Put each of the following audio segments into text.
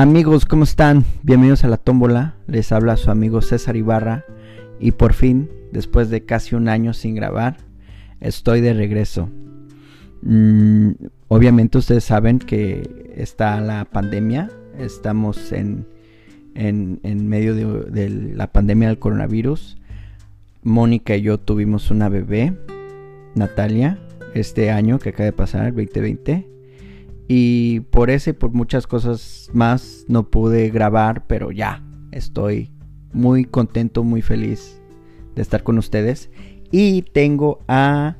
Amigos, ¿cómo están? Bienvenidos a la tómbola. Les habla su amigo César Ibarra. Y por fin, después de casi un año sin grabar, estoy de regreso. Mm, obviamente ustedes saben que está la pandemia. Estamos en, en, medio de, de la pandemia del coronavirus. Mónica y yo tuvimos una bebé, Natalia, este año que acaba de pasar, el 2020. Y por ese y por muchas cosas más no pude grabar, pero ya estoy muy contento, muy feliz de estar con ustedes. Y tengo a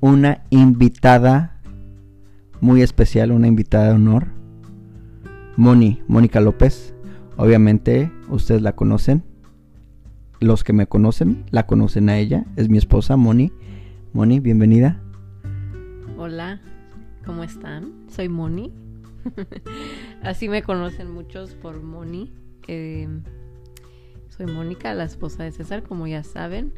una invitada muy especial, una invitada de honor, Moni, Mónica López. Obviamente ustedes la conocen. Los que me conocen, la conocen a ella. Es mi esposa, Moni. Moni, bienvenida. Hola, ¿cómo están? soy Moni. Así me conocen muchos por Moni. Eh, soy Mónica, la esposa de César, como ya saben.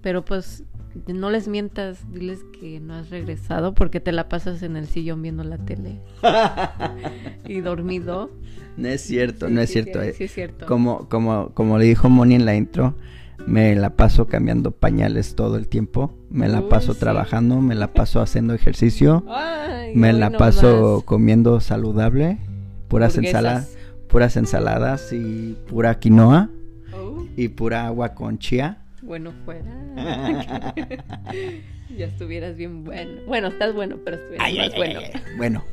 Pero pues no les mientas, diles que no has regresado porque te la pasas en el sillón viendo la tele y dormido. No es cierto, no es cierto. Sí, es cierto. Como, como, como le dijo Moni en la intro, me la paso cambiando pañales todo el tiempo, me la paso trabajando, me la paso haciendo ejercicio, me la paso comiendo saludable, puras ensaladas, puras ensaladas y pura quinoa oh. y pura agua con chía. Bueno, fuera. ya estuvieras bien bueno. Bueno, estás bueno, pero estuvieras más bueno. bueno,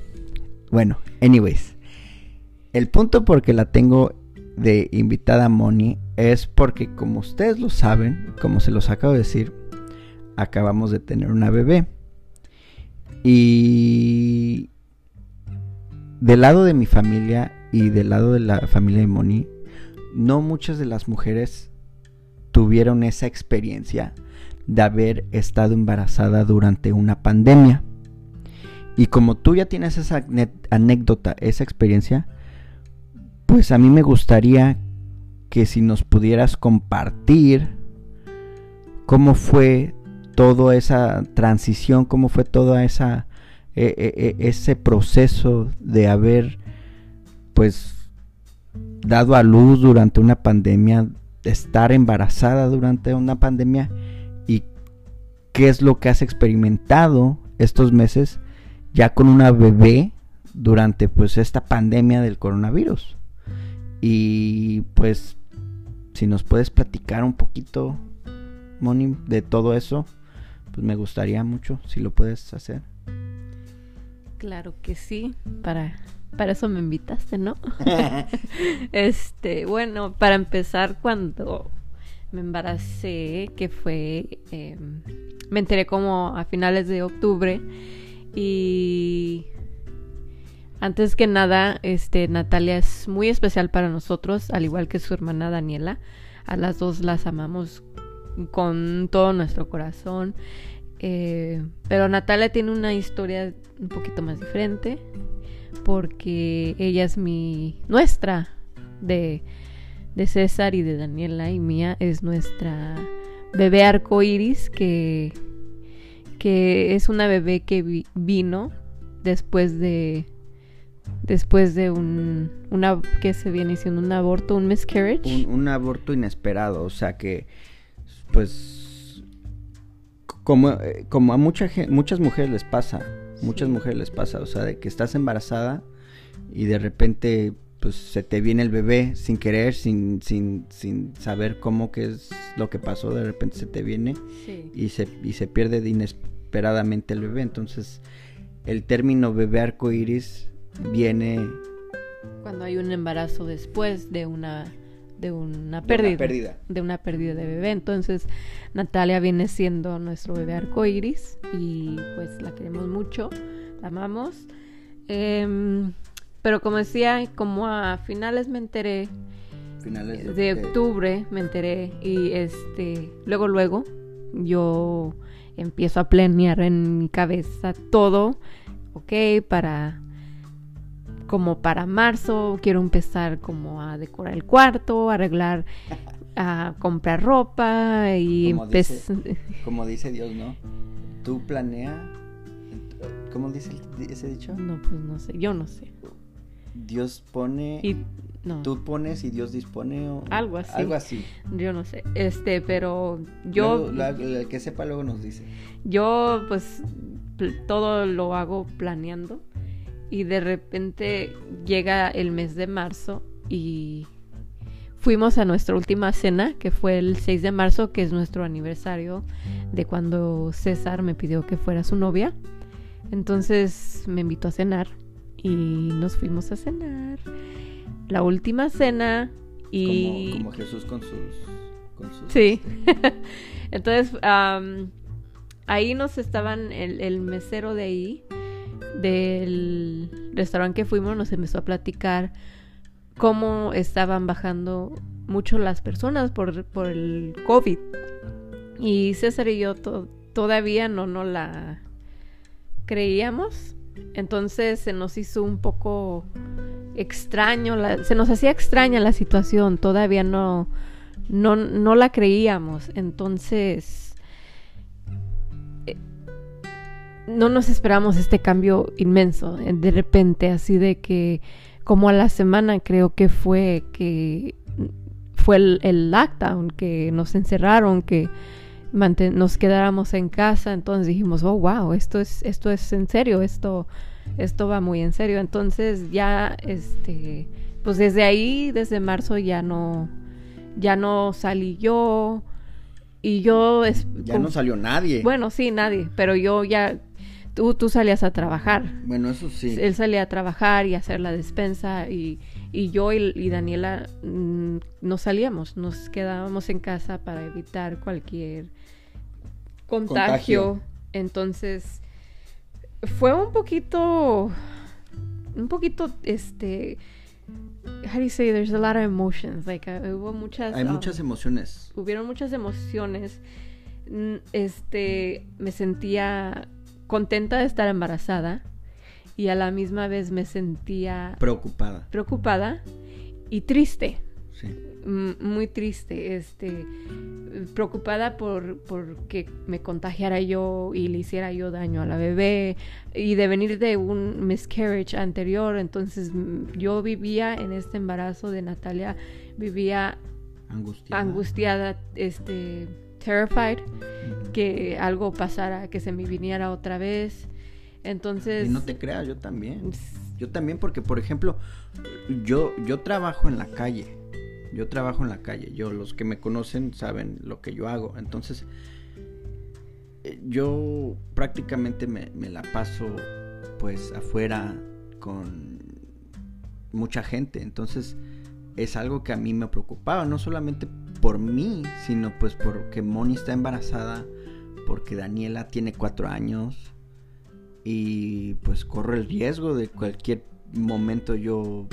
bueno, anyways. El punto porque la tengo de invitada Moni es porque como ustedes lo saben, como se los acabo de decir, acabamos de tener una bebé. Y del lado de mi familia y del lado de la familia de Moni, no muchas de las mujeres tuvieron esa experiencia de haber estado embarazada durante una pandemia. Y como tú ya tienes esa anécdota, esa experiencia, pues a mí me gustaría que si nos pudieras compartir cómo fue toda esa transición, cómo fue toda esa e, e, e, ese proceso de haber pues dado a luz durante una pandemia, de estar embarazada durante una pandemia y qué es lo que has experimentado estos meses ya con una bebé durante pues esta pandemia del coronavirus. Y pues, si nos puedes platicar un poquito, Moni, de todo eso, pues me gustaría mucho si lo puedes hacer. Claro que sí, para, para eso me invitaste, ¿no? este, bueno, para empezar, cuando me embaracé, que fue, em, me enteré como a finales de octubre y antes que nada, este, Natalia es muy especial para nosotros, al igual que su hermana Daniela. A las dos las amamos con todo nuestro corazón. Eh, pero Natalia tiene una historia un poquito más diferente porque ella es mi nuestra de, de César y de Daniela y mía es nuestra bebé arcoiris que que es una bebé que vino después de después de un una que se viene siendo un aborto, un miscarriage. Un, aborto inesperado, o sea que pues como, eh, como a mucha muchas mujeres les pasa, muchas mujeres les pasa, o sea, de que estás embarazada y de repente pues se te viene el bebé sin querer, sin, sin, sin saber cómo que es lo que pasó, de repente se te viene y, se, y se pierde inesperadamente el bebé. Entonces, el término bebé arcoíris viene cuando hay un embarazo después de una de una pérdida, de una pérdida de bebé. Entonces Natalia viene siendo nuestro bebé arcoíris y pues la queremos mucho la amamos. Em, pero como decía como a finales me enteré finales de, octubre me enteré y este luego luego yo empiezo a planear en mi cabeza todo ok para como para marzo quiero empezar como a decorar el cuarto, arreglar, a comprar ropa y. Como dice Dios, ¿no? Tú planea... ¿Cómo dice ese dicho? No, pues no sé, yo no sé. Dios pone. Y no. Tú pones y Dios dispone. O... Algo así. Algo así. Yo no sé. Este, pero yo. El que sepa luego nos dice. Yo, pues, todo lo hago planeando. Y de repente llega el mes de marzo y fuimos a nuestra última cena, que fue el 6 de marzo, que es nuestro aniversario de cuando César me pidió que fuera su novia. Entonces me invitó a cenar y nos fuimos a cenar. La última cena y... Como, como Jesús con sus. Con sus Sí. este, Entonces, am, ahí nos estaban, el, el mesero de ahí, del restaurante que fuimos, nos empezó a platicar cómo estaban bajando mucho las personas por, por el COVID. Y César y yo to- todavía no, no la creíamos. Entonces se nos hizo un poco extraño, se nos hacía extraña la situación, todavía no, no, no la creíamos. Entonces, no nos esperamos este cambio inmenso, eh, de repente, así de que, como a la semana creo que fue que fue el, el lockdown, que nos encerraron, que nos quedáramos en casa, entonces dijimos, oh wow, esto es, esto es en serio, esto, esto va muy en serio. Entonces ya, este, pues desde ahí, desde marzo ya no, ya no salí yo y yo es- Ya no salió nadie. bueno sí nadie pero yo ya tú tú salías a trabajar Bueno, eso sí. él salía a trabajar y a hacer la despensa y, y yo y, y Daniela mm, no salíamos nos quedábamos en casa para evitar cualquier contagio, Contagio. entonces fue un poquito un poquito este how do you say there's a lot of emotions like uh, hubo muchas Hay um, muchas emociones. hubieron muchas emociones. Este, me sentía contenta de estar embarazada y a la misma vez me sentía Preocupada. preocupada y triste, Sí. muy triste, este, preocupada por, por que me contagiara yo y le hiciera yo daño a la bebé y de venir de un miscarriage anterior, entonces yo vivía en este embarazo de Natalia, vivía Angustiada. angustiada, este, terrified, que algo pasara, que se me viniera otra vez. Entonces, Y no te creas, yo también. Yo también porque, por ejemplo, yo, yo trabajo en la calle. Yo trabajo en la calle. Yo, los que me conocen saben lo que yo hago. Entonces, eh, yo prácticamente me, me la paso pues afuera con mucha gente. Entonces, es algo que a mí me preocupaba. No solamente por mí, sino pues porque Moni está embarazada. Porque Daniela tiene cuatro años y pues corro el riesgo de cualquier momento yo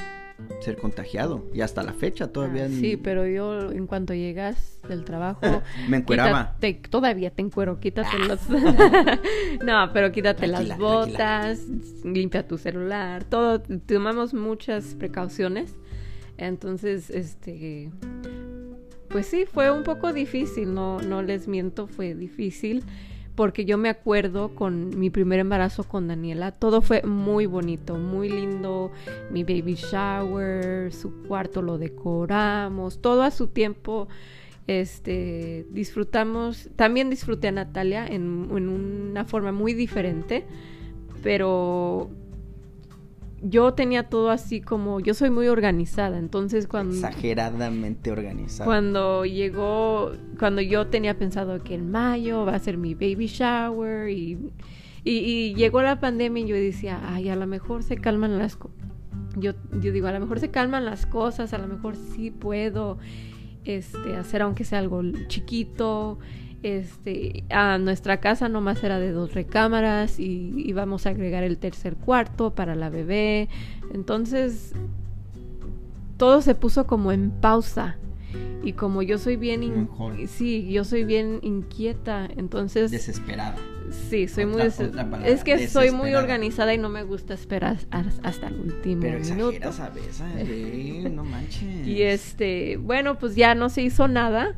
ser contagiado y hasta la fecha todavía ah, sí, pero yo en cuanto llegas del trabajo me encueraba quítate- todavía te encuero, quítate los No, pero quítate Tranquila, las botas, limpia tu celular, todo tomamos muchas precauciones. Entonces, este pues sí, fue un poco difícil, no, no les miento, fue difícil, porque yo me acuerdo con mi primer embarazo con Daniela, todo fue muy bonito, muy lindo, mi baby shower, su cuarto lo decoramos, todo a su tiempo, este, disfrutamos, también disfruté a Natalia en, en una forma muy diferente, pero yo tenía todo así como, yo soy muy organizada, entonces cuando... exageradamente organizado Cuando llegó, cuando yo tenía pensado que en mayo va a ser mi baby shower y, y, y llegó la pandemia y yo decía, ay, a lo mejor se calman las cosas. Yo, yo digo, a lo mejor se calman las cosas, a lo mejor sí puedo este, hacer aunque sea algo chiquito. Este, a nuestra casa nomás era de dos recámaras y íbamos a agregar el tercer cuarto para la bebé. Entonces, todo se puso como en pausa. Y como yo soy bien... in- sí, yo soy bien inquieta, entonces... desesperada Sí, soy muy... Des- otra palabra, es que soy muy organizada y no me gusta esperar has- hasta el último pero minuto. exageras a veces güey, no manches Y este, bueno, pues ya no se hizo nada.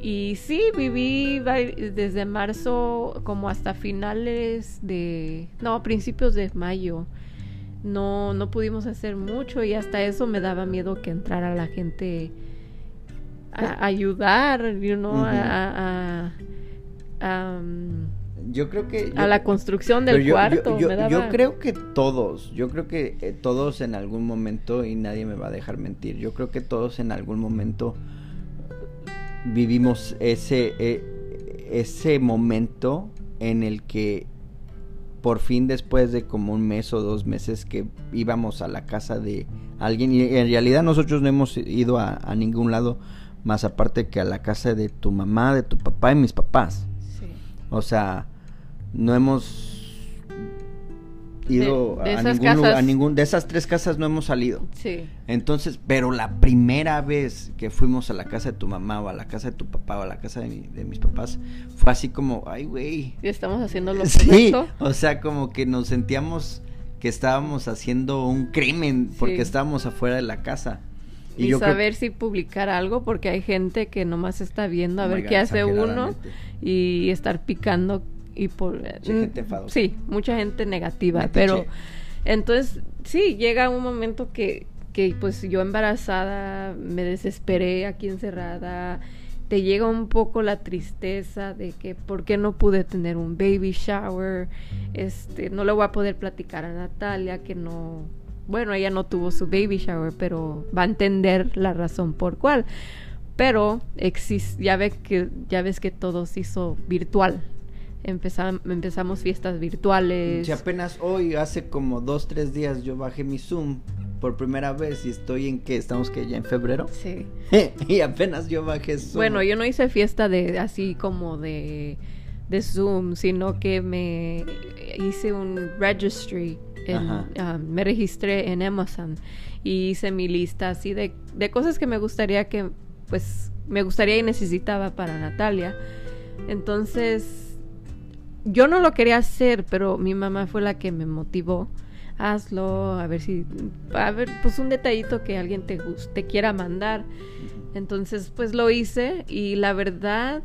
Y sí, viví desde marzo como hasta finales de, no, principios de mayo. no, no pudimos hacer mucho y hasta eso me daba miedo que entrara la gente a, ayudar, you know, a, yo creo que a la construcción del cuarto. Yo, creo que todos, yo creo que eh, todos en algún momento y nadie me va a dejar mentir. Yo creo que todos en algún momento vivimos ese eh, ese momento en el que por fin después de como un mes o dos meses que íbamos a la casa de alguien y en realidad nosotros no hemos ido a, ningún lado más aparte que a la casa de tu mamá, de tu papá y mis papás. O sea, no hemos ido a, ningún lugar, a ningún de esas tres casas no hemos salido. Sí. Entonces, pero la primera vez que fuimos a la casa de tu mamá o a la casa de tu papá o a la casa de, de mis papás fue así como, ay, güey. Estamos haciendo lo sí, O sea, como que nos sentíamos que estábamos haciendo un crimen porque estábamos afuera de la casa. Y, saber si publicar algo porque hay gente que nomás está viendo a oh ver qué hace uno y estar picando y por mm, sí mucha gente negativa pero entonces sí llega un momento que que pues yo embarazada me desesperé aquí encerrada te llega un poco la tristeza de que por qué no pude tener un baby shower este no le voy a poder platicar a Natalia que no bueno ella no tuvo su baby shower pero va a entender la razón por cuál. Pero existe ya ves que ya ves que todo se hizo virtual empezamos fiestas virtuales. Y apenas hoy, hace como dos, tres días, yo bajé mi Zoom por primera vez y estoy en que estamos que ya en febrero. Sí. y apenas yo bajé Zoom. Bueno, yo no hice fiesta de así como de, de Zoom, sino que me hice un registry. Um, me registré en Amazon y hice mi lista así de, de cosas que me gustaría que, pues, me gustaría y necesitaba para Natalia. Entonces, yo no lo quería hacer, pero mi mamá fue la que me motivó. Hazlo, a ver si, a ver, pues un detallito que alguien te, te quiera mandar. Entonces, pues lo hice y la verdad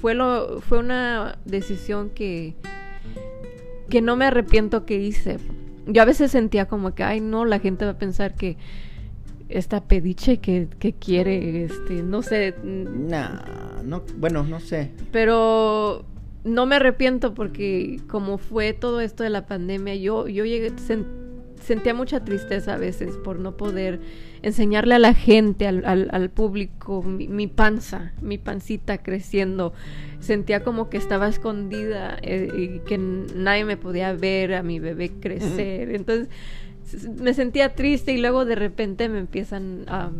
fue lo, fue una decisión que, que no me arrepiento que hice. Yo a veces sentía como que, ay no, la gente va a pensar que esta pediche que, que quiere, este, no sé. Nah, no, bueno, no sé. Pero no me arrepiento porque como fue todo esto de la pandemia, yo, yo llegué, sentía mucha tristeza a veces por no poder enseñarle a la gente, al, al, público, mi, panza, mi pancita creciendo. Sentía como que estaba escondida eh, y que nadie me podía ver a mi bebé crecer. Entonces me sentía triste y luego de repente me empiezan a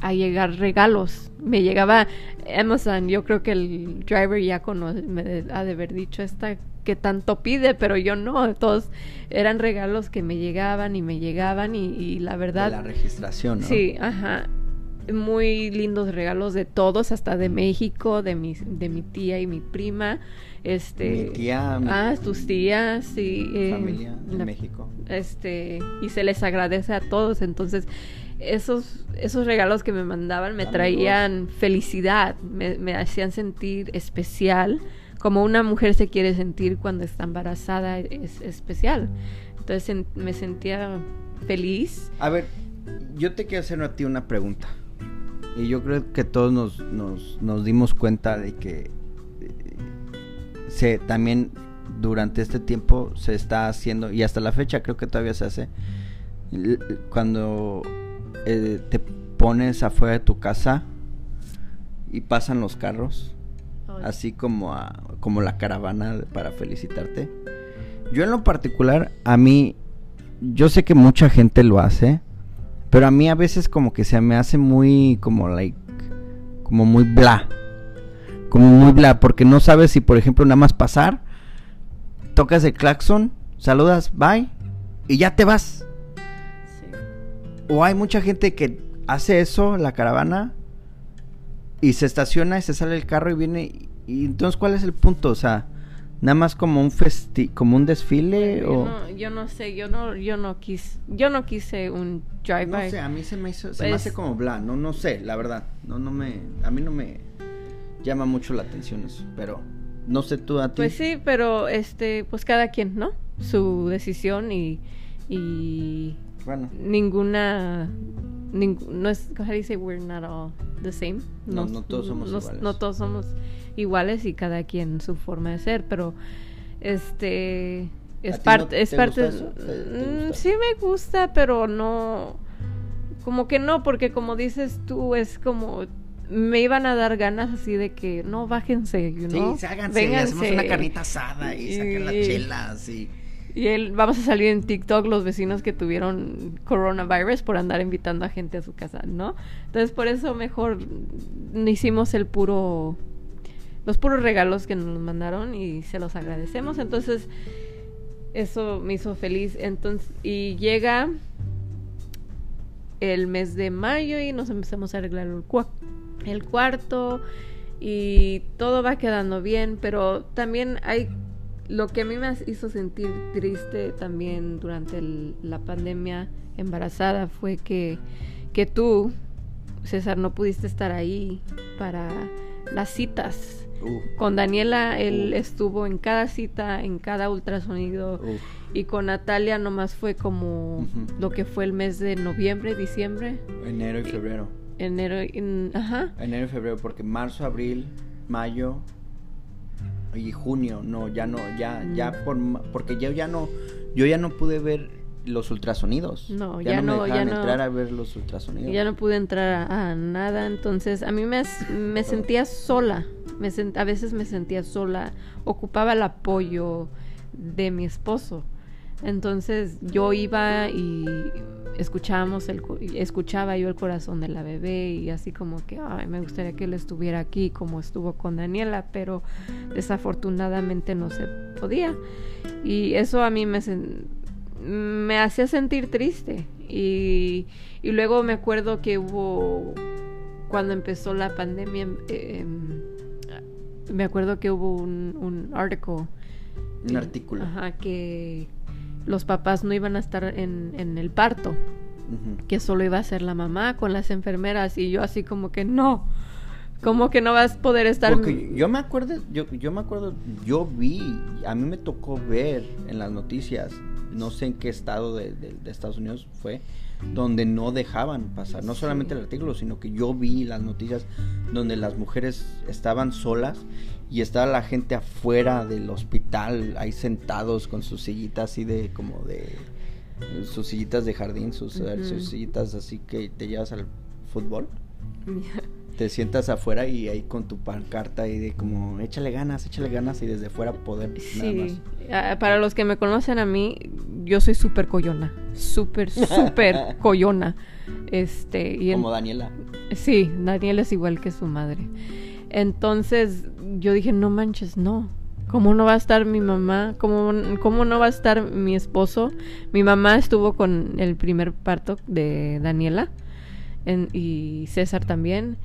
a llegar regalos. Me llegaba Amazon, yo creo que el driver ya conoce, me ha de haber dicho esta que tanto pide, pero yo no, todos eran regalos que me llegaban y me llegaban y, la verdad... la registración, ¿no? Sí, ajá. Muy lindos regalos de todos, hasta de México, de mi, de mi tía y mi prima. Este, mi tía. ah, tus tías, sí. Eh, familia de México. Este, y se les agradece a todos. Entonces, esos, esos regalos que me mandaban me traían felicidad, me, hacían sentir especial, como una mujer se quiere sentir cuando está embarazada, es especial. Entonces me sentía feliz. A ver, yo te quiero hacer a ti una pregunta. Y yo creo que todos nos, nos, dimos cuenta de que eh, se también durante este tiempo se está haciendo, y hasta la fecha creo que todavía se hace, cuando eh, te pones afuera de tu casa y pasan los carros, así como, a, como la caravana para felicitarte. Yo en lo particular, a mí, yo sé que mucha gente lo hace, pero a mí a veces como que se me hace muy, como like, como muy bla. Como muy bla, porque no sabes si, por ejemplo, nada más pasar, tocas el claxon, saludas, bye, y ya te vas. O hay mucha gente que hace eso la caravana y se estaciona y se sale el carro y viene. Y entonces, ¿cuál es el punto? O sea, nada más como un festi como un desfile yo, no, yo no sé, yo no, yo no quise, yo no quise un drive by. No sé, a mí se me hizo, se me hace como bla, no, no sé, la verdad, no, no me, a mí no me llama mucho la atención eso, pero no sé tú a ti. Pues sí, pero este, pues cada quien, ¿no? Su decisión y y Bueno, ninguna ning- no es do you say we're not all the same No, no todos somos no- iguales. no todos somos iguales y cada quien su forma de ser pero este ¿A es parte es te parte Mm, sí me gusta pero no como que no porque como dices tú es como me iban a dar ganas así de que no bájense you know? sí, háganse, le hacemos una Vénganse. carnita asada y saquen las Y- chelas y... Y él, vamos a salir en TikTok los vecinos que tuvieron coronavirus por andar invitando a gente a su casa, ¿no? Entonces por eso mejor hicimos el puro, los puros regalos que nos mandaron y se los agradecemos. Entonces eso me hizo feliz. Entonces y llega el mes de mayo y nos empezamos a arreglar el, el cuarto y todo va quedando bien, pero también hay lo que a mí me hizo sentir triste también durante el- la pandemia embarazada fue que, que tú, César, no pudiste estar ahí para las citas. Uh, Con Daniela, él Uh. estuvo en cada cita, en cada ultrasonido. uf. Y con Natalia nomás fue como lo que fue el mes de noviembre, diciembre, Enero y febrero. enero. y- ajá. Enero y febrero, porque marzo, abril, mayo y junio, no, ya no, ya, ya por, porque yo ya no, yo ya no pude ver los ultrasonidos. No, ya, ya no, no, me ya no. entrar a ver los ultrasonidos. Ya no pude entrar a, a nada, entonces a mí me, me sentía sola, me sent- a veces me sentía sola, ocupaba el apoyo de mi esposo. Entonces yo iba y escuchábamos el escuchaba yo el corazón de la bebé y así como que ay, me gustaría que él estuviera aquí como estuvo con Daniela, pero desafortunadamente no se podía. Y eso a mí me me hacía sentir triste y, y luego me acuerdo que hubo cuando empezó la pandemia eh, em, me acuerdo que hubo un, un artículo Un artículo. ajá, que los papás no iban a estar en, en el parto que solo iba a ser la mamá con las enfermeras y yo así como que no como que no vas a poder estar Porque yo me acuerdo, yo, yo me acuerdo, yo vi, a mí me tocó ver en las noticias, no sé en qué estado de, de- de Estados Unidos fue, donde no dejaban pasar, no solamente el artículo, sino que yo vi las noticias donde las mujeres estaban solas y estaba la gente afuera del hospital, ahí sentados con sus sillitas así de, como de, sus sillitas de jardín, sus, sillitas así que te llevas al fútbol te sientas afuera y ahí con tu pancarta y de como échale ganas, échale ganas y desde fuera poder nada más. Sí, Ah, para los que me conocen a mí, yo soy súper coyona, súper, súper coyona. Este, y en- Como Daniela. sí, Daniel es igual que su madre. Entonces yo dije, no manches, no. ¿Cómo no va a estar mi mamá? ¿Cómo, ¿Cómo no va a estar mi esposo? Mi mamá estuvo con el primer parto de Daniela en- y César también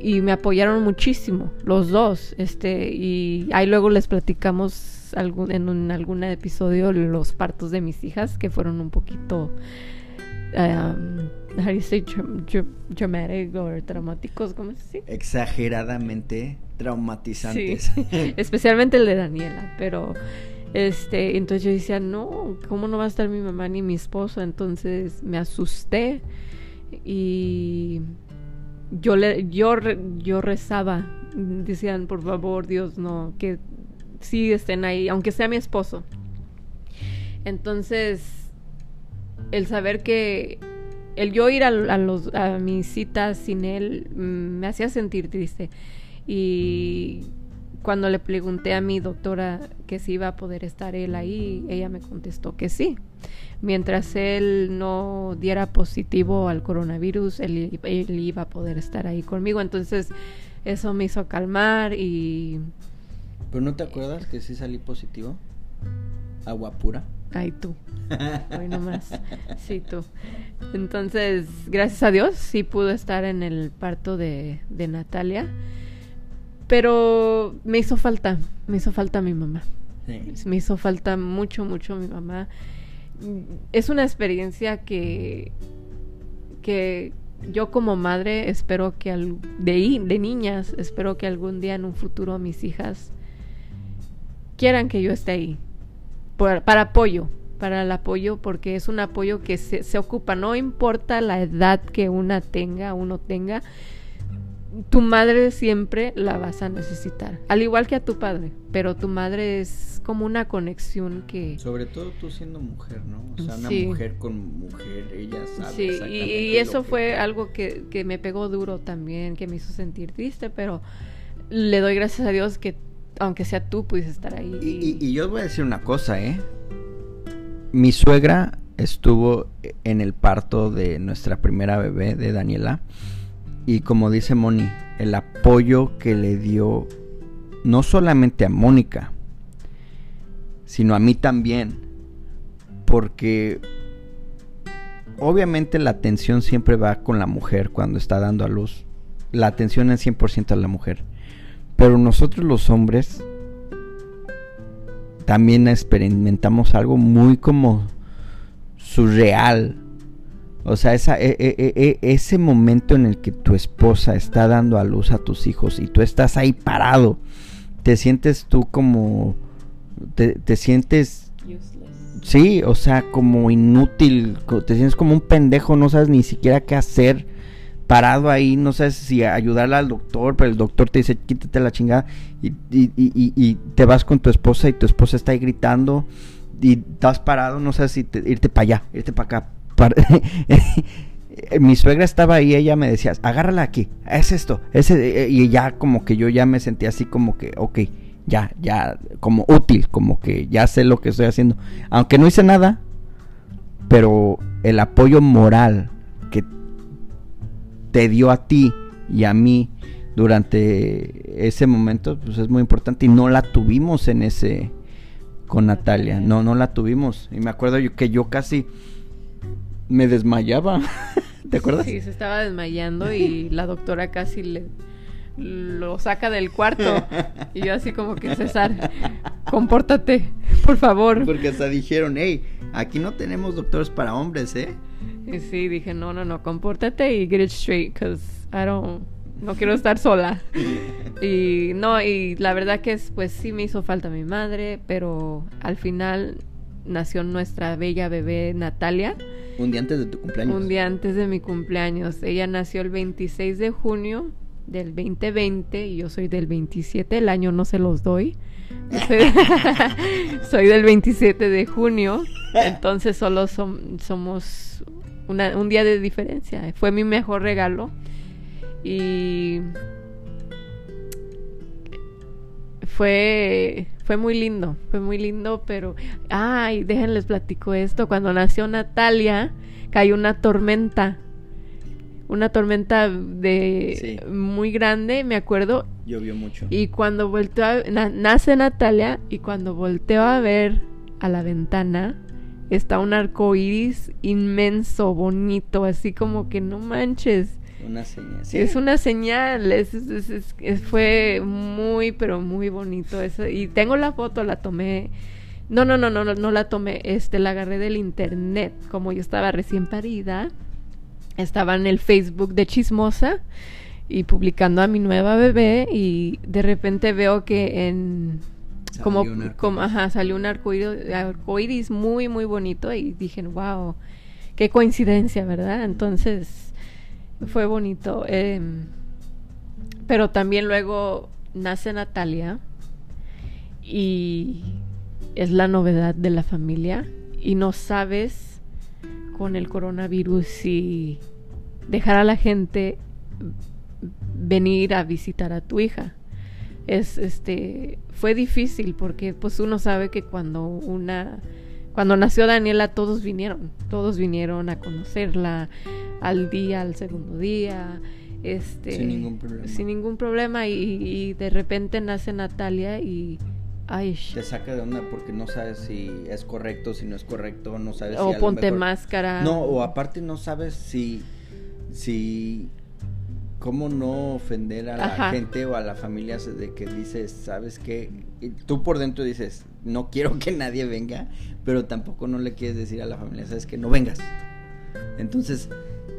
y me apoyaron muchísimo los dos este y ahí luego les platicamos algún, en un, algún episodio los partos de mis hijas que fueron un poquito um, how do you say dra- dra- dramatic o traumáticos ¿cómo se dice? Exageradamente traumatizantes. Sí, especialmente el de Daniela, pero este, entonces yo decía, no, ¿cómo no va a estar mi mamá ni mi esposo? Entonces me asusté y yo le, yo, yo rezaba, decían, por favor, Dios, no, que sí estén ahí, aunque sea mi esposo. Entonces, el saber que el yo ir a, a los, a mis citas sin él mm, me hacía sentir triste. Y cuando le pregunté a mi doctora que si iba a poder estar él ahí, ella me contestó que sí. Mientras él no diera positivo al coronavirus, él, él iba a poder estar ahí conmigo. Entonces, eso me hizo calmar y... ¿Pero no te acuerdas que sí salí positivo? Agua pura. Ay, tú. Hoy nomás. Sí, tú. Entonces, gracias a Dios, sí pudo estar en el parto de, de Natalia. Pero me hizo falta, me hizo falta mi mamá. Sí. Me hizo falta mucho, mucho mi mamá. Es una experiencia que, que yo como madre espero que al- de, de niñas, espero que algún día en un futuro mis hijas quieran que yo esté ahí por- para apoyo, para el apoyo porque es un apoyo que se, se ocupa, no importa la edad que una tenga, uno tenga, tu madre siempre la vas a necesitar, al igual que a tu padre, pero tu madre es como una conexión que... Sobre todo tú siendo mujer, ¿no? O sea, una mujer con mujer, ella sabe. Sí, y, eso fue algo que, que me pegó duro también, que me hizo sentir triste, pero le doy gracias a Dios que aunque sea tú, pudiste estar ahí. Y, y, yo voy a decir una cosa, ¿eh? Mi suegra estuvo en el parto de nuestra primera bebé, de Daniela. Y como dice Moni, el apoyo que le dio no solamente a Mónica, sino a mí también. Porque obviamente la atención siempre va con la mujer cuando está dando a luz. La atención es 100% a la mujer. Pero nosotros los hombres también experimentamos algo muy como surreal. O sea, esa, e, e, e, ese momento en el que tu esposa está dando a luz a tus hijos y tú estás ahí parado, te sientes tú como... Te, te sientes... Sí, o sea, como inútil, te sientes como un pendejo, no sabes ni siquiera qué hacer parado ahí, no sabes si ayudarle al doctor, pero el doctor te dice quítate la chingada y, y, y, te vas con tu esposa y tu esposa está ahí gritando y estás parado, no sabes si irte para allá, irte para acá. Mi suegra estaba ahí, ella me decía, agárrala aquí, es esto, ese, y ya como que yo ya me sentía así como que, ok, ya, ya, como útil, como que ya sé lo que estoy haciendo. Aunque no hice nada, pero el apoyo moral te dio a ti y a mí durante ese momento, pues es muy importante y no la tuvimos en ese con Natalia, no, no la tuvimos y me acuerdo yo que yo casi me desmayaba, ¿te acuerdas? Sí, se estaba desmayando y la doctora casi le lo saca del cuarto y yo así como que César, compórtate, por favor. Porque hasta dijeron, hey, aquí no tenemos doctores para hombres, ¿eh? Y sí, dije, no, no, no, compórtate y get it straight, because I don't, no quiero estar sola. y no, y la verdad que es, pues sí me hizo falta mi madre, pero al final nació nuestra bella bebé Natalia. Un día antes de tu cumpleaños. Un día antes de mi cumpleaños. Ella nació el 26 de junio del 2020 y yo soy del 27, el año no se los doy. Soy, del 27 de junio, entonces solo somos un día de diferencia. Fue mi mejor regalo. Y fue fue muy lindo, fue muy lindo, pero ay, déjenles platico esto, cuando nació Natalia cayó una tormenta. Una tormenta de muy grande, me acuerdo. Llovió mucho. Y cuando volteó a, nace Natalia y cuando volteó a ver a la ventana, está un arco iris inmenso, bonito, así como que no manches. Una señal. Es una señal, es, fue muy, pero muy bonito eso. Y tengo la foto, la tomé. No, no, no, no, no, la tomé, este, la agarré del internet, como yo estaba recién parida. Estaba en el Facebook de Chismosa y publicando a mi nueva bebé y de repente veo que en como, como ajá, salió un arcoíris, muy, muy bonito y dije, wow, qué coincidencia, ¿verdad? Entonces fue bonito. Em, pero también luego nace Natalia y es la novedad de la familia y no sabes con el coronavirus si dejar a la gente venir a visitar a tu hija es este fue difícil porque pues uno sabe que cuando una cuando nació Daniela todos vinieron, todos vinieron a conocerla al día, al segundo día, este sin ningún problema. Sin ningún problema y, de repente nace Natalia y ay, te saca de onda porque no sabes si es correcto, si no es correcto, no sabes o ponte máscara. No, o aparte no sabes si si cómo no ofender a la gente o a la familia de que dices, ¿sabes qué? tú por dentro dices, no quiero que nadie venga, pero tampoco no le quieres decir a la familia, ¿sabes que No vengas. Entonces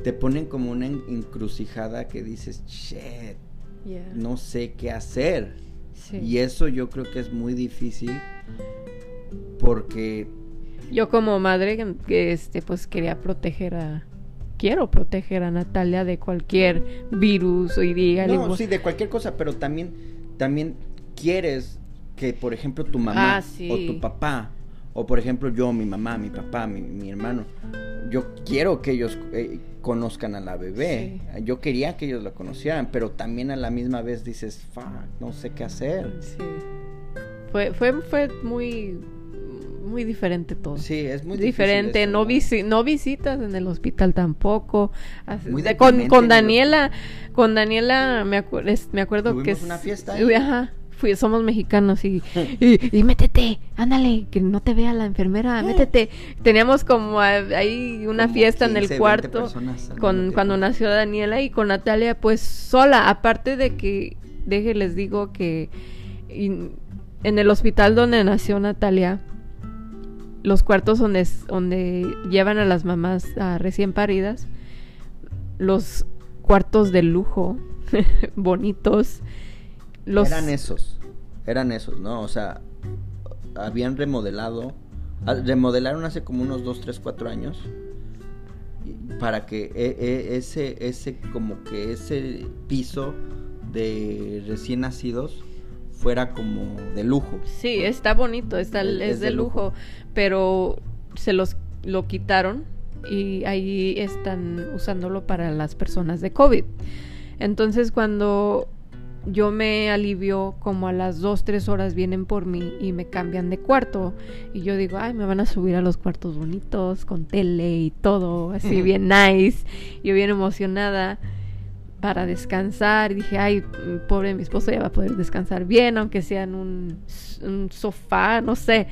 te ponen como una encrucijada que dices, shit, no sé qué hacer. Y eso yo creo que es muy difícil porque yo como madre, que este, pues quería proteger a, quiero proteger a Natalia de cualquier virus o iría. No, sí, de cualquier cosa, pero también, también quieres que, por ejemplo, tu mamá Ah, sí. o tu papá, o por ejemplo yo, mi mamá, mi papá, mi, mi hermano, yo quiero que ellos eh, conozcan a la bebé. Yo quería que ellos la conocieran, pero también a la misma vez dices, fuck, no sé qué hacer. Sí. Fue, fue, fue muy, muy diferente todo. Sí, es muy diferente, eso, no, visi- no visitas en el hospital tampoco. Muy con, con Daniela, con Daniela me, es- me acuerdo que es- una fiesta ahí. Ajá, fui, somos mexicanos y, y, y métete, ándale, que no te vea la enfermera, métete. Teníamos como ahí una Como fiesta en 15, el 20 cuarto con cuando nació Daniela y con Natalia pues sola, aparte de que, déjenles digo que en el hospital donde nació Natalia, los cuartos donde, donde llevan a las mamás ah, recién paridas, los cuartos de lujo, bonitos, los... Eran esos, eran esos, ¿no? O sea, habían remodelado, ah, remodelaron hace como unos 2, 3, 4 años para que e- e- ese, ese, como que ese piso de recién nacidos fuera como de lujo. Sí, está bonito, está, Es- de, de lujo, lujo. pero se los lo quitaron y ahí están usándolo para las personas de COVID. Entonces cuando yo me alivio, como a las 2, 3 horas vienen por mí y me cambian de cuarto. Y yo digo, ay, me van a subir a los cuartos bonitos, con tele y todo, así bien nice. Yo bien emocionada para descansar. Y dije, ay, pobre mi esposo ya va a poder descansar bien, aunque sea en un, sofá, no sé.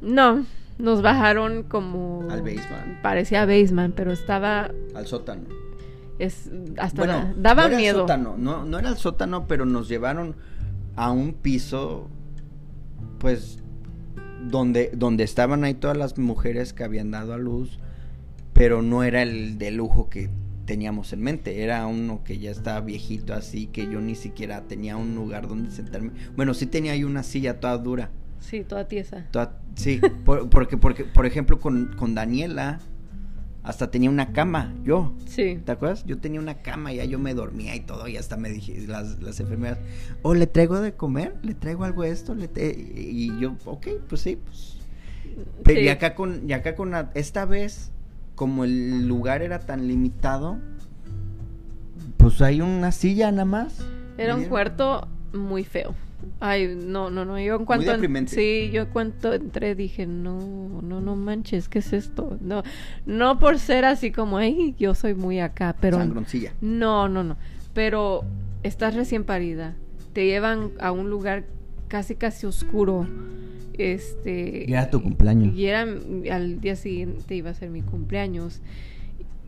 No, nos bajaron como... Al basement. Parecía basement, pero estaba... Al sótano. Es, hasta Bueno, da- daba no era miedo. sótano, no, no era el sótano, pero nos llevaron a un piso, pues, donde, donde estaban ahí todas las mujeres que habían dado a luz, pero no era el de lujo que teníamos en mente, era uno que ya estaba viejito así, que yo ni siquiera tenía un lugar donde sentarme. Bueno, sí tenía ahí una silla toda dura, Sí, toda tiesa. toda- sí, por- porque, porque, por ejemplo, con, con Daniela, hasta tenía una cama, yo. Sí. ¿Te acuerdas? Yo tenía una cama, ya yo me dormía y todo, y hasta me dije, las, las enfermeras, o le traigo de comer, le traigo algo de esto, le te-". y yo, ok, pues sí, pues. Pero Sí. y acá con, y acá con esta vez, como el lugar era tan limitado, pues hay una silla nada más. Era un cuarto muy feo. Ay, no, no, no, yo en cuanto... en- sí, yo en cuanto entré dije, no, no, no manches, ¿qué es esto? No, no por ser así como, ay, yo soy muy acá, pero... Sangroncilla. No, no, no. Pero estás recién parida. Te llevan a un lugar casi, casi oscuro. Este. Y era tu cumpleaños. Y era al día siguiente iba a ser mi cumpleaños.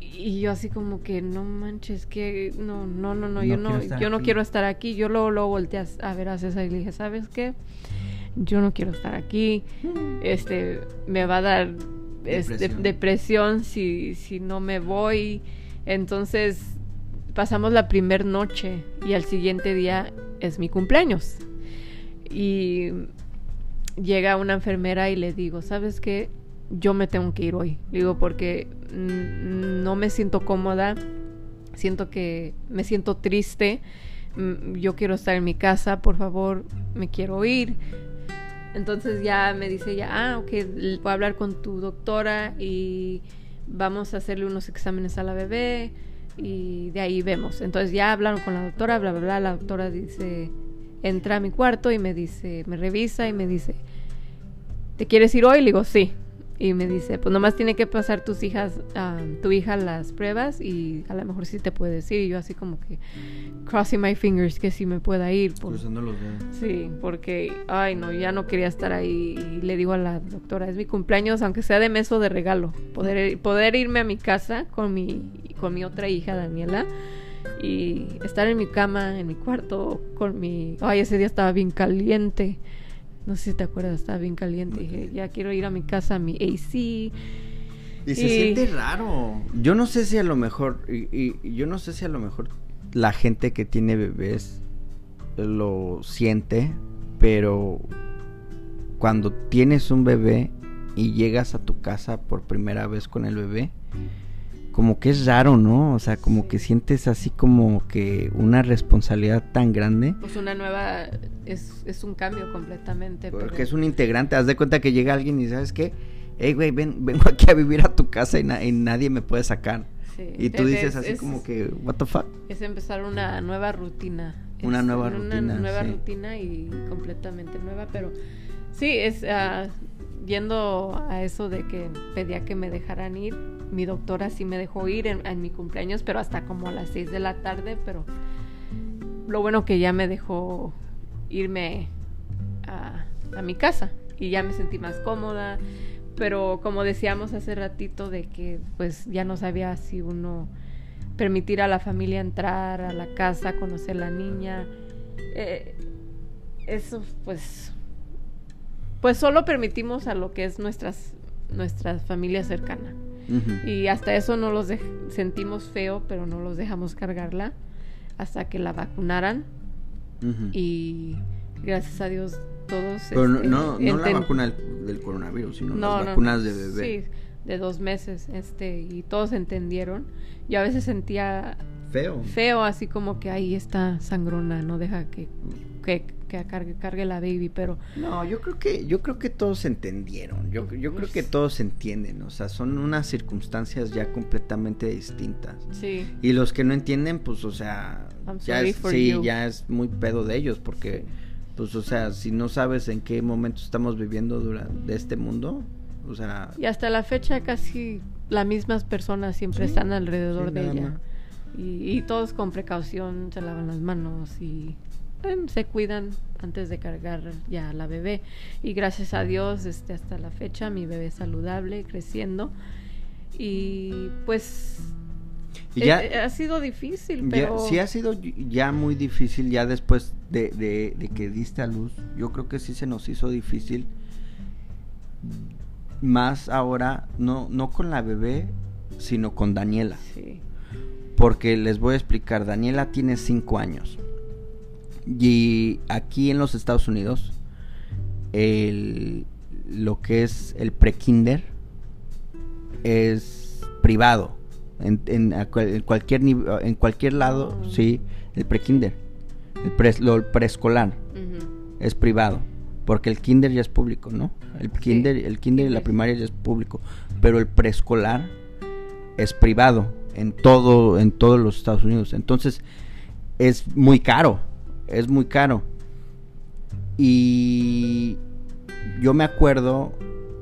Y yo así como que no manches, que no, no, no, no, yo No no, quiero estar yo no aquí". quiero estar aquí. Yo luego, luego volteé a, a ver a César y le dije, ¿sabes qué? Yo no quiero estar aquí. Este, me va a dar este, Depresión. depresión si, si no me voy. Entonces pasamos la primer noche y al siguiente día es mi cumpleaños. Y llega una enfermera y le digo, ¿sabes qué? Yo me tengo que ir hoy. Digo, porque no me siento cómoda. Siento que me siento triste. Yo quiero estar en mi casa, por favor, me quiero ir. Entonces ya me dice ya, ah, ok, voy a hablar con tu doctora y vamos a hacerle unos exámenes a la bebé y de ahí vemos. Entonces ya hablaron con la doctora, bla, bla, bla. La doctora dice, entra a mi cuarto y me dice, me revisa y me dice, ¿te quieres ir hoy? Le digo, sí. Y me dice, pues nomás tiene que pasar tus hijas, ah, tu hija las pruebas y a lo mejor sí te puedes ir. Y yo así como que crossing my fingers que sí me pueda ir. por- Cruzando los dedos. Sí, porque, ay, no, ya no quería estar ahí. Y le digo a la doctora, es mi cumpleaños, aunque sea de mes o de regalo. Poder, poder irme a mi casa con mi, con mi otra hija, Daniela, y estar en mi cama, en mi cuarto, con mi... Ay, ese día estaba bien caliente. No sé si te acuerdas, estaba bien caliente. Dije, ya quiero ir a mi casa, a mi AC. Y se Y- siente raro. Yo no sé si a lo mejor, y, y- y yo no sé si a lo mejor la gente que tiene bebés lo siente, pero cuando tienes un bebé y llegas a tu casa por primera vez con el bebé, como que es raro, ¿no? O sea, como que sientes así como que una responsabilidad tan grande. Pues una nueva, es, es un cambio completamente. Porque es un integrante, haz de cuenta que llega alguien y sabes qué, hey güey, ven, vengo aquí a vivir a tu casa y, nadie me puede sacar. Y tú dices así como que, what the fuck. Es empezar una nueva rutina. Una nueva rutina. Una nueva rutina y completamente nueva, pero sí, es uh, yendo a eso de que pedía que me dejaran ir mi doctora sí me dejó ir en, mi cumpleaños, pero hasta como a las 6 de la tarde, pero lo bueno que ya me dejó irme a, mi casa y ya me sentí más cómoda, pero como decíamos hace ratito de que pues ya no sabía si uno permitir a la familia entrar a la casa, conocer a la niña, eh, eso pues pues solo permitimos a lo que es nuestras nuestra familia cercana. Y hasta eso no los sentimos feo, pero no los dejamos cargarla hasta que la vacunaran. Y gracias a Dios todos... Pero no, este, no, la vacuna del, coronavirus, sino las vacunas de bebé. Sí, de dos meses, este, y todos entendieron. Yo a veces sentía... Feo. Feo, así como que ahí está sangrona, no deja que, que que cargue, cargue la baby, pero... No, yo creo que, yo creo que todos entendieron, yo, yo creo que todos entienden, o sea, son unas circunstancias ya completamente distintas. Sí. Y los que no entienden, pues, o sea, ya es, sí, ya es muy pedo de ellos, porque, pues, o sea, si no sabes en qué momento estamos viviendo durante este mundo, o sea... Y hasta la fecha casi las mismas personas siempre están alrededor de ella. Y, y, todos con precaución se lavan las manos y se cuidan antes de cargar ya a la bebé. Y gracias a Dios este hasta la fecha mi bebé es saludable creciendo. Y pues ya, eh, ha sido difícil pero sí ha sido ya muy difícil ya después de, de, que diste a luz. Yo creo que sí se nos hizo difícil. Más ahora no no con la bebé sino con Daniela. Sí. porque les voy a explicar Daniela tiene cinco años y aquí en los Estados Unidos, el, lo que es el pre-kinder es privado. En, en, cualquier, en cualquier lado, sí, el pre-kinder. El, lo, preescolar es privado. Porque el kinder ya es público, ¿no? El kinder, el kinder y la primaria ya es público. Pero el preescolar es privado en todo, en todos los Estados Unidos. Entonces, es muy caro es muy caro. Y yo me acuerdo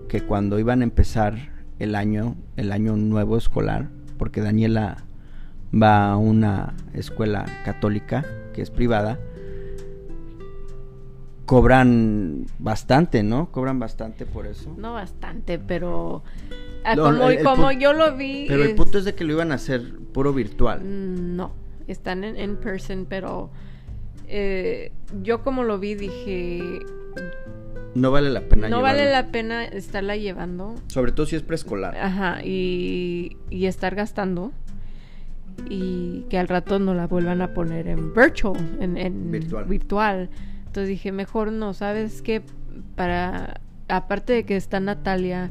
que cuando iban a empezar el año, el año nuevo escolar, porque Daniela va a una escuela católica que es privada, cobran bastante, ¿no? Cobran bastante por eso. No bastante, pero ah, como, yo lo vi. Pero el punto es de que lo iban a hacer puro virtual. Mm, no, están en, en person, pero eh, yo como lo vi dije... No vale la pena. No vale la pena estarla llevando. Sobre todo si es preescolar. Ajá, y, y estar gastando y que al rato no la vuelvan a poner en virtual, en, virtual. Entonces dije, mejor no, ¿sabes qué? Para, aparte de que está Natalia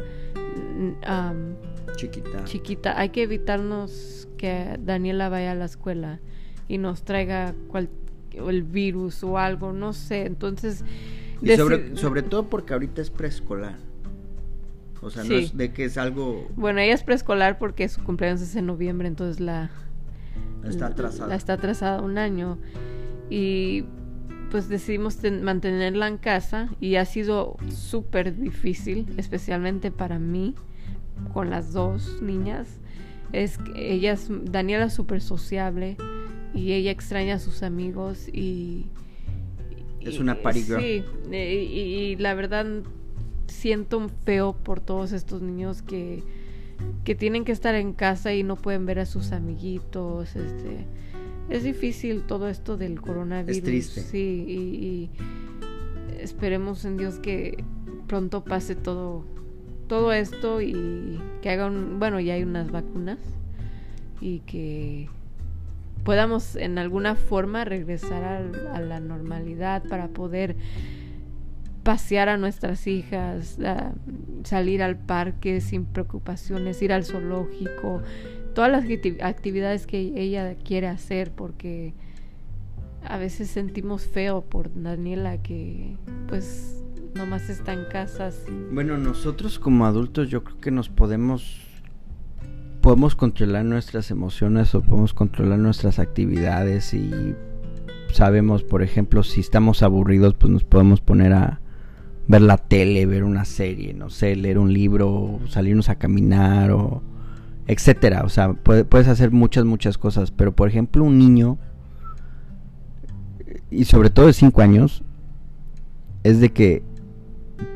chiquita. chiquita, hay que evitarnos que Daniela vaya a la escuela y nos traiga cualquier o el virus o algo, no sé. Entonces... Y sobre, sobre todo porque ahorita es preescolar. O sea, no es de que es algo... Bueno, ella es preescolar porque su cumpleaños es en noviembre, entonces la... Está atrasada. La está atrasada un año. Y pues decidimos mantenerla en casa y ha sido súper difícil, especialmente para mí, con las dos niñas. Es que ella es, Daniela es súper sociable y ella extraña a sus amigos y... Es una party Sí, y, la verdad siento feo por todos estos niños que, que tienen que estar en casa y no pueden ver a sus amiguitos, este... Es difícil todo esto del coronavirus. Es triste. Sí, y, y esperemos en Dios que pronto pase todo todo esto y que hagan, bueno, ya hay unas vacunas y que podamos en alguna forma regresar a, la normalidad para poder pasear a nuestras hijas, salir al parque sin preocupaciones, ir al zoológico, todas las actividades que ella quiere hacer porque a veces sentimos feo por Daniela que pues nomás está en casa. Bueno, nosotros como adultos yo creo que nos podemos podemos controlar nuestras emociones o podemos controlar nuestras actividades y sabemos, por ejemplo, si estamos aburridos, pues nos podemos poner a ver la tele, ver una serie, no sé, leer un libro, salirnos a caminar o etcétera. O sea, puedes hacer muchas, muchas cosas. Pero por ejemplo, un niño, y sobre todo de 5 años, es de que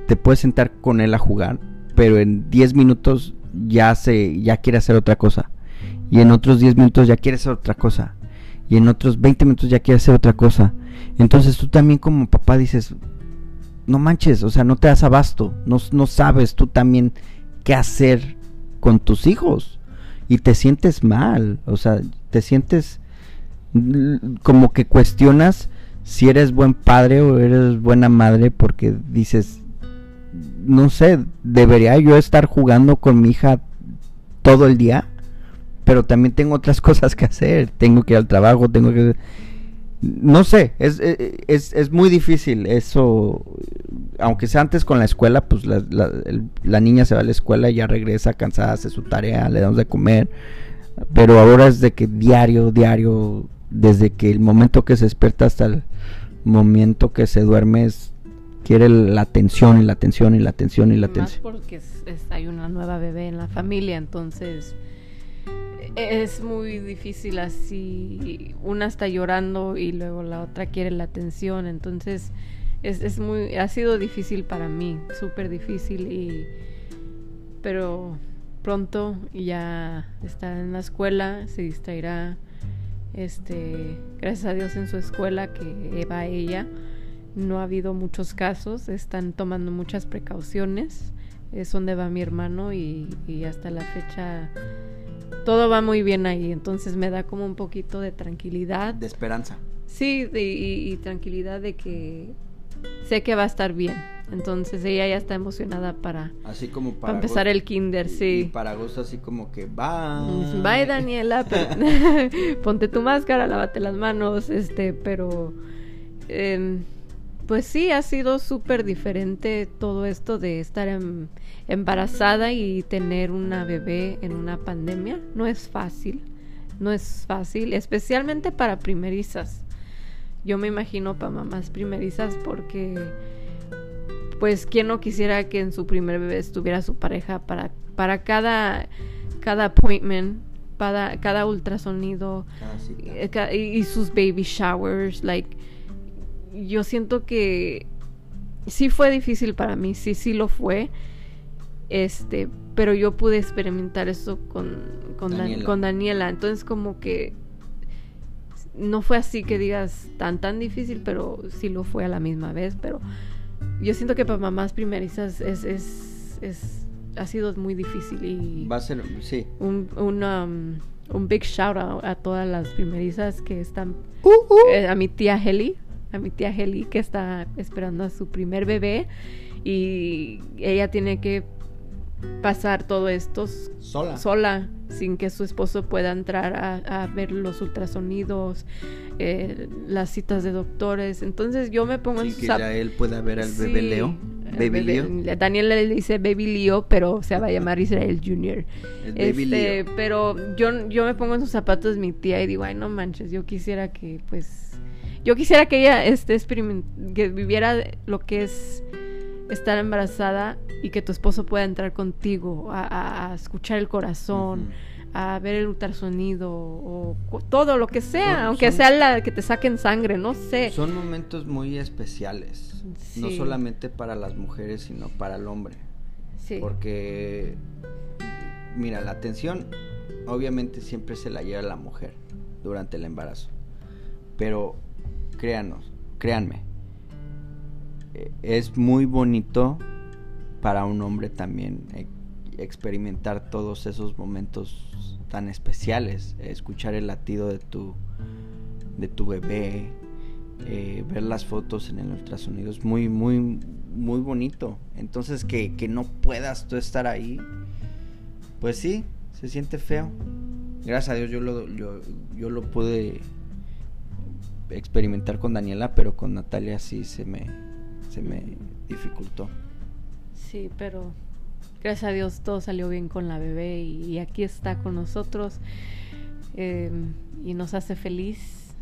te puedes sentar con él a jugar, pero en 10 minutos ya se, ya quiere hacer otra cosa. Y en otros 10 minutos ya quiere hacer otra cosa. Y en otros 20 minutos ya quiere hacer otra cosa. Entonces tú también como papá dices, no manches, o sea, no te das abasto, no, no sabes tú también qué hacer con tus hijos y te sientes mal, o sea, te sientes como que cuestionas si eres buen padre o eres buena madre porque dices, no sé, debería yo estar jugando con mi hija todo el día, pero también tengo otras cosas que hacer, tengo que ir al trabajo, tengo que no sé, es, eh, es, es, muy difícil eso, aunque sea antes con la escuela, pues la, la, niña se va a la escuela y ya regresa cansada, hace su tarea, le damos de comer, pero ahora es de que diario, diario, desde que el momento que se despierta hasta el momento que se duerme, quiere la atención y la atención y la atención y la atención. porque hay una nueva bebé en la familia, entonces es muy difícil así, una está llorando y luego la otra quiere la atención, entonces es, es muy, ha sido difícil para mí, súper difícil y, pero pronto ya está en la escuela, se distraerá, este, gracias a Dios en su escuela que va ella, no ha habido muchos casos, están tomando muchas precauciones, es donde va mi hermano y, y hasta la fecha todo va muy bien ahí, entonces me da como un poquito de tranquilidad. De esperanza. Sí, y, tranquilidad de que sé que va a estar bien. Entonces ella ya está emocionada para, así como para, empezar el kinder, sí. Y para agosto así como que va. Bye Daniela, ponte tu máscara, lávate las manos, este, pero em, pues sí, ha sido súper diferente todo esto de estar en embarazada y tener una bebé en una pandemia. No es fácil, no es fácil, especialmente para primerizas. Yo me imagino para mamás primerizas porque, pues, ¿quién no quisiera que en su primer bebé estuviera su pareja para, para cada, cada appointment? Para cada ultrasonido eh, y, y sus baby showers, like, yo siento que sí fue difícil para mí, sí, sí lo fue este, pero yo pude experimentar eso con, con, Daniela. Entonces como que no fue así que digas tan tan difícil, pero sí lo fue a la misma vez. Pero yo siento que para mamás primerizas es, es, es ha sido muy difícil y va a ser sí un, un, um, un big shout out a todas las primerizas que están uh, uh. Eh, a mi tía Heli a mi tía Heli que está esperando a su primer bebé y ella tiene que pasar todo esto sola. sola, sin que su esposo pueda entrar a, ver los ultrasonidos, eh, las citas de doctores. Entonces yo me pongo en que ya él pueda ver al bebé Leo. Baby Leo. Daniel le dice Baby Leo, pero se va a llamar Israel Jr. este, Pero yo, yo me pongo en sus zapatos mi tía y digo, ay, no manches, yo quisiera que, pues, yo quisiera que ella este, que viviera lo que es estar embarazada y que tu esposo pueda entrar contigo a, escuchar el corazón, a ver el ultrasonido o todo lo que sea, aunque sea la que te saquen sangre, no sé. Son momentos muy especiales, no solamente para las mujeres, sino para el hombre. Sí. Porque, mira, la atención obviamente siempre se la lleva la mujer durante el embarazo. Pero créanos, créanme, es muy bonito para un hombre también eh, experimentar todos esos momentos tan especiales, escuchar el latido de tu, de tu bebé, eh, ver las fotos en el ultrasonido, es muy, muy, muy bonito. Entonces que, que no puedas tú estar ahí, pues sí, se siente feo. Gracias a Dios yo lo, yo, yo lo pude experimentar con Daniela, pero con Natalia sí se me, se me dificultó. Sí, pero gracias a Dios todo salió bien con la bebé y, aquí está con nosotros em, y nos hace feliz.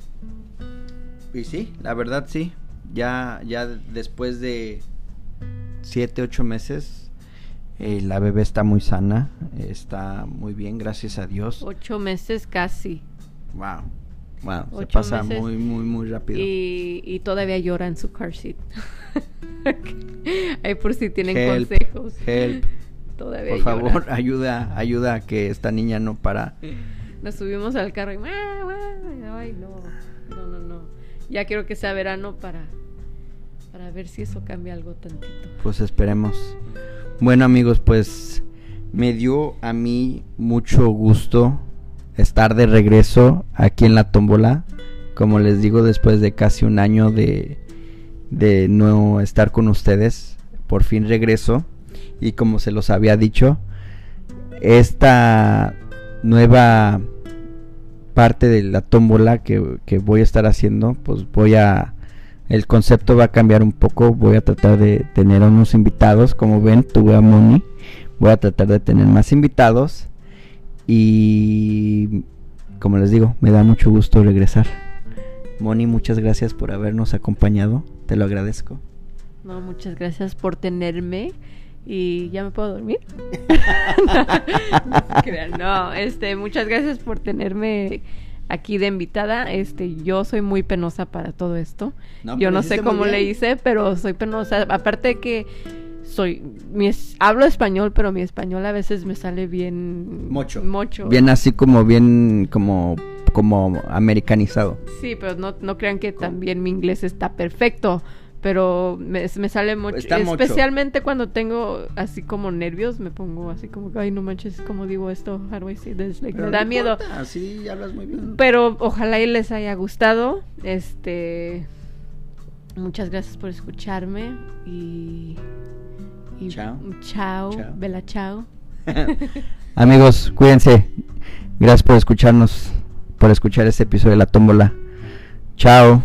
Y sí, la verdad sí. Ya, ya después de siete, ocho meses, eh, la bebé está muy sana, está muy bien, gracias a Dios. Ocho meses casi. Wow. Wow, se pasa muy, muy, muy rápido. Y, todavía llora en su car seat. Ahí por si tienen consejos. Help. Todavía por favor, ayuda, ayuda a que esta niña no para. Nos subimos al carro y... Ay, no, no, no, no. Ya quiero que sea verano para, para ver si eso cambia algo tantito. Pues esperemos. Bueno amigos, pues me dio a mí mucho gusto estar de regreso aquí en la tómbola. Como les digo, después de casi un año de, de no estar con ustedes, por fin regreso. Y como se los había dicho, esta nueva parte de la tómbola que, que, voy a estar haciendo, pues voy a... El concepto va a cambiar un poco, voy a tratar de tener unos invitados, como ven, tuve a Moni, voy a tratar de tener más invitados y como les digo, me da mucho gusto regresar. Moni, muchas gracias por habernos acompañado. Te lo agradezco. No, muchas gracias por tenerme. Y ya me puedo dormir. no, este, muchas gracias por tenerme aquí de invitada. Este, yo soy muy penosa para todo esto. yo no sé cómo le hice, pero soy penosa. Aparte que soy mi hablo español, pero mi español a veces me sale bien mocho. Bien así como bien como como americanizado. Sí, pero no, no crean que también mi inglés está perfecto, pero me, sale mucho. Especialmente cuando tengo así como nervios, me pongo así como, ay, no manches, como digo esto? How do I say this? me da miedo. así hablas muy bien. Pero ojalá y les haya gustado. Este. Muchas gracias por escucharme y chao. Chao. Bella chao. Amigos, cuídense. Gracias por escucharnos, por escuchar este episodio de La Tómbola. Chao.